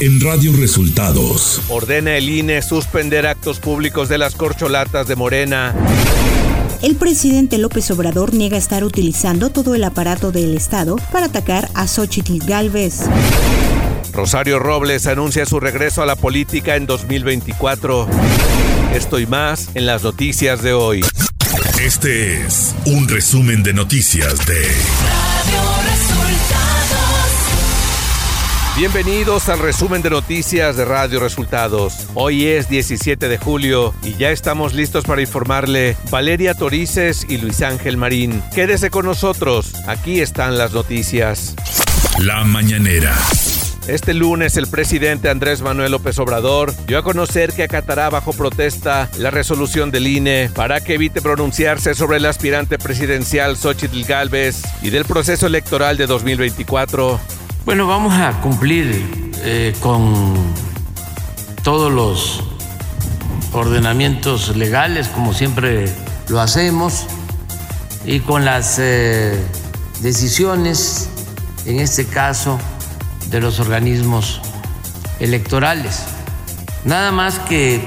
en Radio Resultados. Ordena el INE suspender actos públicos de las corcholatas de Morena. El presidente López Obrador niega estar utilizando todo el aparato del Estado para atacar a Xochitl Galvez. Rosario Robles anuncia su regreso a la política en 2024. Esto y más en las noticias de hoy. Este es un resumen de noticias de Radio Resultados. Bienvenidos al resumen de noticias de Radio Resultados. Hoy es 17 de julio y ya estamos listos para informarle Valeria Torices y Luis Ángel Marín. Quédese con nosotros, aquí están las noticias. La mañanera. Este lunes el presidente Andrés Manuel López Obrador dio a conocer que acatará bajo protesta la resolución del INE para que evite pronunciarse sobre el aspirante presidencial Xochitl Galvez y del proceso electoral de 2024. Bueno, vamos a cumplir eh, con todos los ordenamientos legales, como siempre lo hacemos, y con las eh, decisiones, en este caso, de los organismos electorales. Nada más que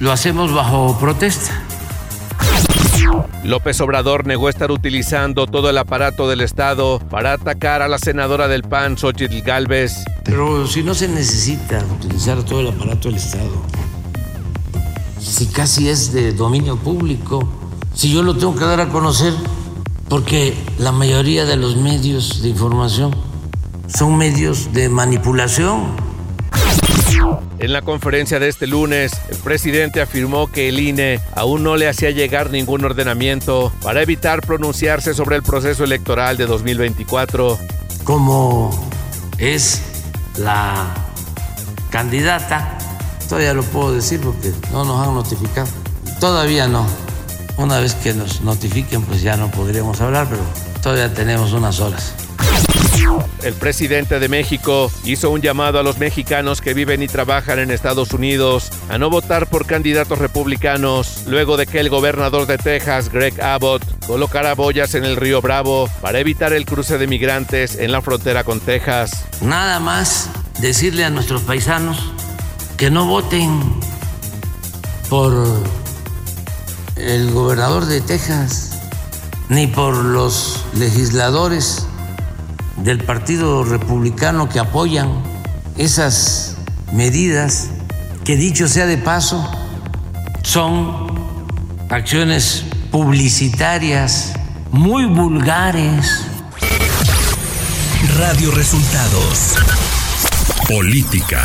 lo hacemos bajo protesta. López Obrador negó estar utilizando todo el aparato del Estado para atacar a la senadora del PAN, Xochitl Galvez. Pero si no se necesita utilizar todo el aparato del Estado, si casi es de dominio público, si yo lo tengo que dar a conocer, porque la mayoría de los medios de información son medios de manipulación. En la conferencia de este lunes, el presidente afirmó que el INE aún no le hacía llegar ningún ordenamiento para evitar pronunciarse sobre el proceso electoral de 2024. Como es la candidata, todavía lo puedo decir porque no nos han notificado. Todavía no. Una vez que nos notifiquen, pues ya no podríamos hablar, pero todavía tenemos unas horas. El presidente de México hizo un llamado a los mexicanos que viven y trabajan en Estados Unidos a no votar por candidatos republicanos luego de que el gobernador de Texas, Greg Abbott, colocara boyas en el río Bravo para evitar el cruce de migrantes en la frontera con Texas. Nada más decirle a nuestros paisanos que no voten por el gobernador de Texas ni por los legisladores del Partido Republicano que apoyan esas medidas que dicho sea de paso son acciones publicitarias muy vulgares. Radio Resultados. Política.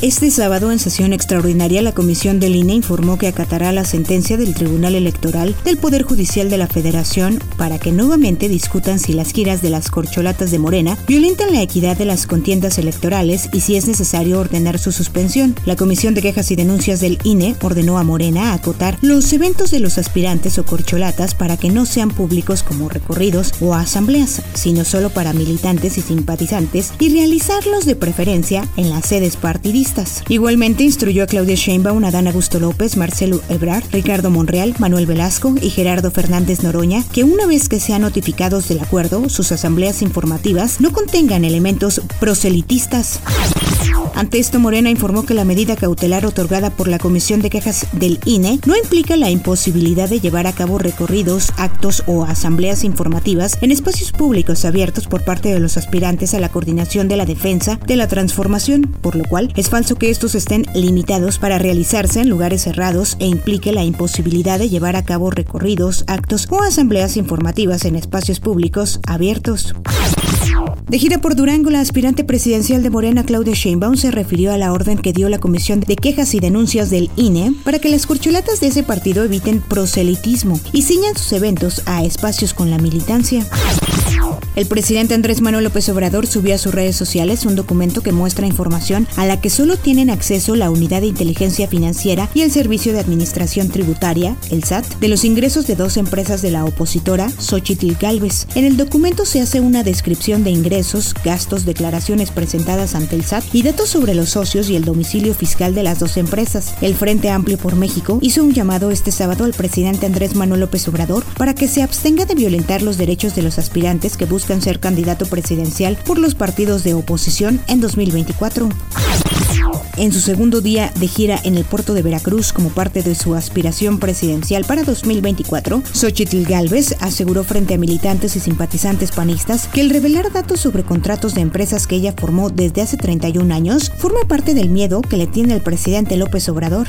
Este sábado, en sesión extraordinaria, la Comisión del INE informó que acatará la sentencia del Tribunal Electoral del Poder Judicial de la Federación para que nuevamente discutan si las giras de las corcholatas de Morena violentan la equidad de las contiendas electorales y si es necesario ordenar su suspensión. La Comisión de Quejas y Denuncias del INE ordenó a Morena acotar los eventos de los aspirantes o corcholatas para que no sean públicos como recorridos o asambleas, sino solo para militantes y simpatizantes y realizarlos de preferencia en las sedes partidistas Igualmente instruyó a Claudia Sheinbaum, Adán Augusto López, Marcelo Ebrard, Ricardo Monreal, Manuel Velasco y Gerardo Fernández Noroña que una vez que sean notificados del acuerdo, sus asambleas informativas no contengan elementos proselitistas. Ante esto, Morena informó que la medida cautelar otorgada por la Comisión de Quejas del INE no implica la imposibilidad de llevar a cabo recorridos, actos o asambleas informativas en espacios públicos abiertos por parte de los aspirantes a la coordinación de la defensa de la transformación, por lo cual es falso que estos estén limitados para realizarse en lugares cerrados e implique la imposibilidad de llevar a cabo recorridos, actos o asambleas informativas en espacios públicos abiertos. De gira por Durango, la aspirante presidencial de Morena, Claudia Sheinbaum, se refirió a la orden que dio la Comisión de Quejas y Denuncias del INE para que las corcholatas de ese partido eviten proselitismo y ciñan sus eventos a espacios con la militancia. El presidente Andrés Manuel López Obrador subió a sus redes sociales un documento que muestra información a la que solo tienen acceso la Unidad de Inteligencia Financiera y el Servicio de Administración Tributaria, el SAT, de los ingresos de dos empresas de la opositora, Xochitl Galvez. En el documento se hace una descripción de ingresos, gastos, declaraciones presentadas ante el SAT y datos sobre los socios y el domicilio fiscal de las dos empresas. El Frente Amplio por México hizo un llamado este sábado al presidente Andrés Manuel López Obrador para que se abstenga de violentar los derechos de los aspirantes que buscan buscan ser candidato presidencial por los partidos de oposición en 2024. En su segundo día de gira en el puerto de Veracruz como parte de su aspiración presidencial para 2024, Xochitl Galvez aseguró frente a militantes y simpatizantes panistas que el revelar datos sobre contratos de empresas que ella formó desde hace 31 años forma parte del miedo que le tiene el presidente López Obrador.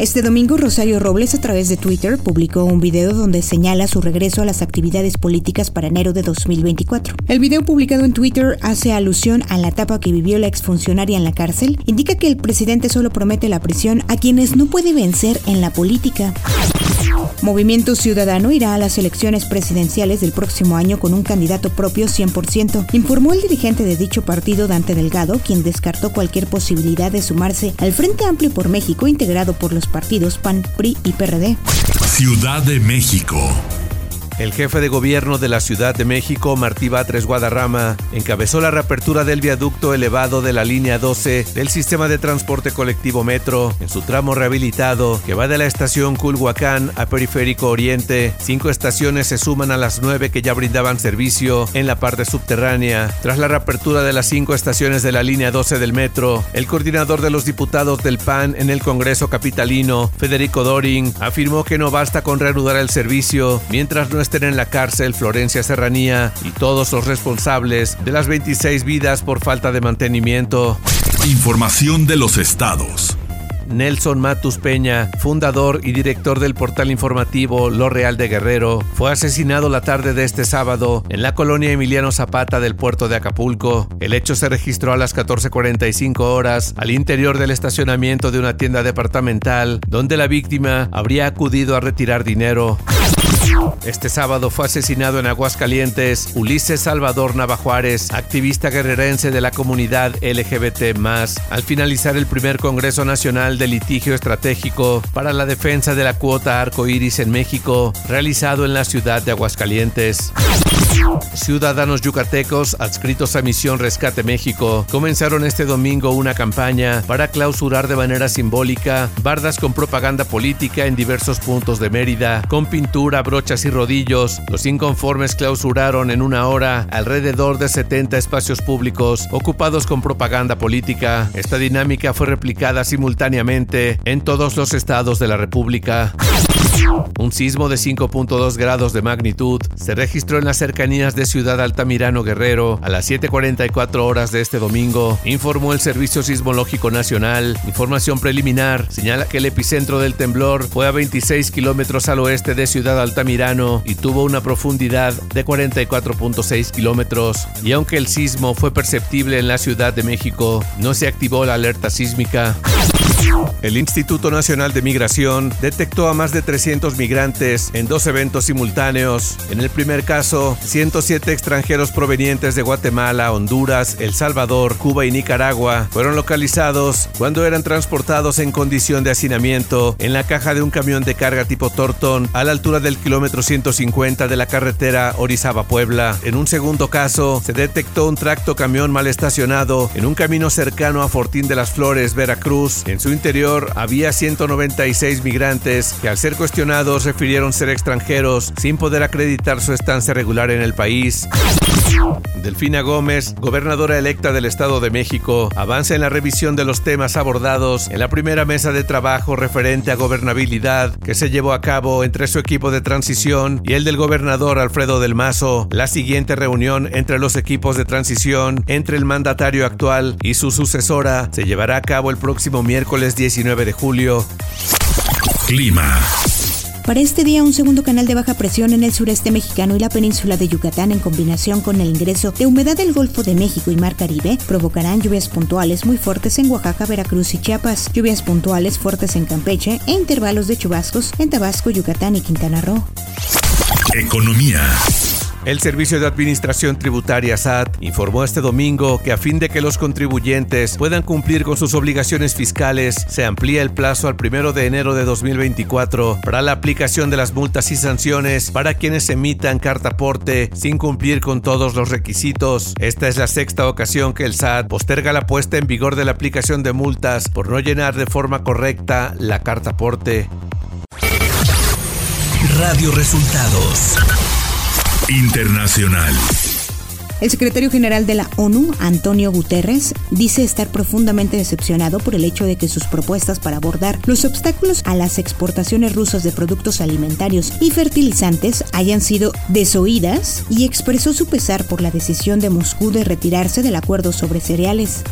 Este domingo, Rosario Robles, a través de Twitter, publicó un video donde señala su regreso a las actividades políticas para enero de 2024. El video publicado en Twitter hace alusión a la etapa que vivió la exfuncionaria en la cárcel, indica que el presidente solo promete la prisión a quienes no puede vencer en la política. Movimiento Ciudadano irá a las elecciones presidenciales del próximo año con un candidato propio 100%, informó el dirigente de dicho partido Dante Delgado, quien descartó cualquier posibilidad de sumarse al Frente Amplio por México integrado por los partidos PAN, PRI y PRD. Ciudad de México. El jefe de gobierno de la Ciudad de México, Martí Batres Guadarrama, encabezó la reapertura del viaducto elevado de la línea 12 del sistema de transporte colectivo Metro en su tramo rehabilitado que va de la estación Culhuacán a Periférico Oriente. Cinco estaciones se suman a las nueve que ya brindaban servicio en la parte subterránea. Tras la reapertura de las cinco estaciones de la línea 12 del Metro, el coordinador de los diputados del PAN en el Congreso Capitalino, Federico Doring, afirmó que no basta con reanudar el servicio mientras no en la cárcel Florencia Serranía y todos los responsables de las 26 vidas por falta de mantenimiento. Información de los estados. Nelson Matus Peña, fundador y director del portal informativo Lo Real de Guerrero, fue asesinado la tarde de este sábado en la colonia Emiliano Zapata del puerto de Acapulco. El hecho se registró a las 14.45 horas al interior del estacionamiento de una tienda departamental donde la víctima habría acudido a retirar dinero. Este sábado fue asesinado en Aguascalientes Ulises Salvador Navajuárez, activista guerrerense de la comunidad LGBT, al finalizar el primer Congreso Nacional de Litigio Estratégico para la Defensa de la Cuota Arco Iris en México, realizado en la ciudad de Aguascalientes. Ciudadanos yucatecos adscritos a Misión Rescate México comenzaron este domingo una campaña para clausurar de manera simbólica bardas con propaganda política en diversos puntos de Mérida, con pintura, brochas y rodillos. Los inconformes clausuraron en una hora alrededor de 70 espacios públicos ocupados con propaganda política. Esta dinámica fue replicada simultáneamente en todos los estados de la República. Un sismo de 5.2 grados de magnitud se registró en las cercanías de Ciudad Altamirano Guerrero a las 7.44 horas de este domingo, informó el Servicio Sismológico Nacional. Información preliminar señala que el epicentro del temblor fue a 26 kilómetros al oeste de Ciudad Altamirano y tuvo una profundidad de 44.6 kilómetros. Y aunque el sismo fue perceptible en la Ciudad de México, no se activó la alerta sísmica. El Instituto Nacional de Migración detectó a más de 300 migrantes en dos eventos simultáneos. En el primer caso, 107 extranjeros provenientes de Guatemala, Honduras, El Salvador, Cuba y Nicaragua fueron localizados cuando eran transportados en condición de hacinamiento en la caja de un camión de carga tipo Torton a la altura del kilómetro 150 de la carretera Orizaba-Puebla. En un segundo caso, se detectó un tracto camión mal estacionado en un camino cercano a Fortín de las Flores, Veracruz. En interior había 196 migrantes que al ser cuestionados refirieron ser extranjeros sin poder acreditar su estancia regular en el país. Delfina Gómez, gobernadora electa del Estado de México, avanza en la revisión de los temas abordados en la primera mesa de trabajo referente a gobernabilidad que se llevó a cabo entre su equipo de transición y el del gobernador Alfredo del Mazo. La siguiente reunión entre los equipos de transición entre el mandatario actual y su sucesora se llevará a cabo el próximo miércoles 19 de julio. Clima. Para este día, un segundo canal de baja presión en el sureste mexicano y la península de Yucatán, en combinación con el ingreso de humedad del Golfo de México y Mar Caribe, provocarán lluvias puntuales muy fuertes en Oaxaca, Veracruz y Chiapas, lluvias puntuales fuertes en Campeche e intervalos de chubascos en Tabasco, Yucatán y Quintana Roo. Economía. El Servicio de Administración Tributaria SAT informó este domingo que a fin de que los contribuyentes puedan cumplir con sus obligaciones fiscales, se amplía el plazo al 1 de enero de 2024 para la aplicación de las multas y sanciones para quienes emitan carta aporte sin cumplir con todos los requisitos. Esta es la sexta ocasión que el SAT posterga la puesta en vigor de la aplicación de multas por no llenar de forma correcta la carta aporte. Radio Resultados Internacional. El secretario general de la ONU, Antonio Guterres, dice estar profundamente decepcionado por el hecho de que sus propuestas para abordar los obstáculos a las exportaciones rusas de productos alimentarios y fertilizantes hayan sido desoídas y expresó su pesar por la decisión de Moscú de retirarse del acuerdo sobre cereales.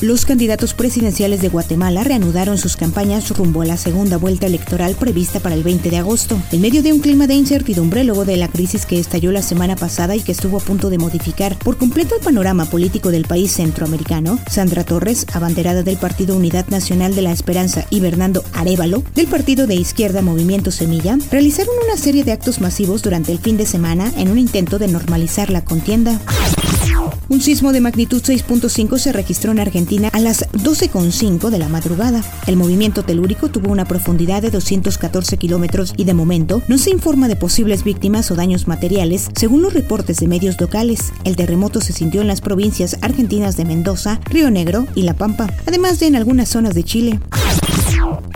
Los candidatos presidenciales de Guatemala reanudaron sus campañas rumbo a la segunda vuelta electoral prevista para el 20 de agosto, en medio de un clima de incertidumbre luego de la crisis que estalló la semana pasada y que estuvo a punto de modificar por completo el panorama político del país centroamericano. Sandra Torres, abanderada del Partido Unidad Nacional de la Esperanza, y Bernardo Arevalo, del partido de izquierda Movimiento Semilla, realizaron una serie de actos masivos durante el fin de semana en un intento de normalizar la contienda. Un sismo de magnitud 6.5 se registró en Argentina a las 12.5 de la madrugada. El movimiento telúrico tuvo una profundidad de 214 kilómetros y de momento no se informa de posibles víctimas o daños materiales, según los reportes de medios locales. El terremoto se sintió en las provincias argentinas de Mendoza, Río Negro y La Pampa, además de en algunas zonas de Chile.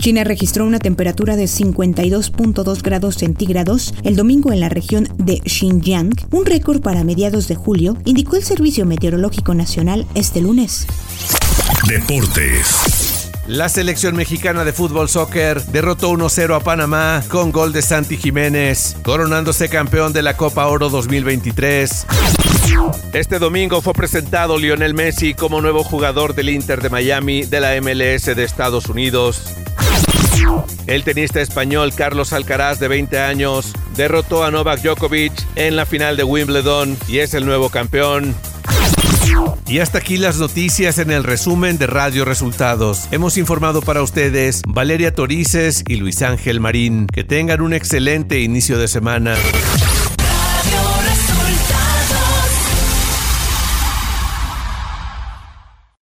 China registró una temperatura de 52.2 grados centígrados el domingo en la región de Xinjiang, un récord para mediados de julio, indicó el Servicio Meteorológico Nacional este lunes. Deportes. La selección mexicana de fútbol soccer derrotó 1-0 a Panamá con gol de Santi Jiménez, coronándose campeón de la Copa Oro 2023. Este domingo fue presentado Lionel Messi como nuevo jugador del Inter de Miami de la MLS de Estados Unidos. El tenista español Carlos Alcaraz, de 20 años, derrotó a Novak Djokovic en la final de Wimbledon y es el nuevo campeón. Y hasta aquí las noticias en el resumen de Radio Resultados. Hemos informado para ustedes Valeria Torices y Luis Ángel Marín. Que tengan un excelente inicio de semana.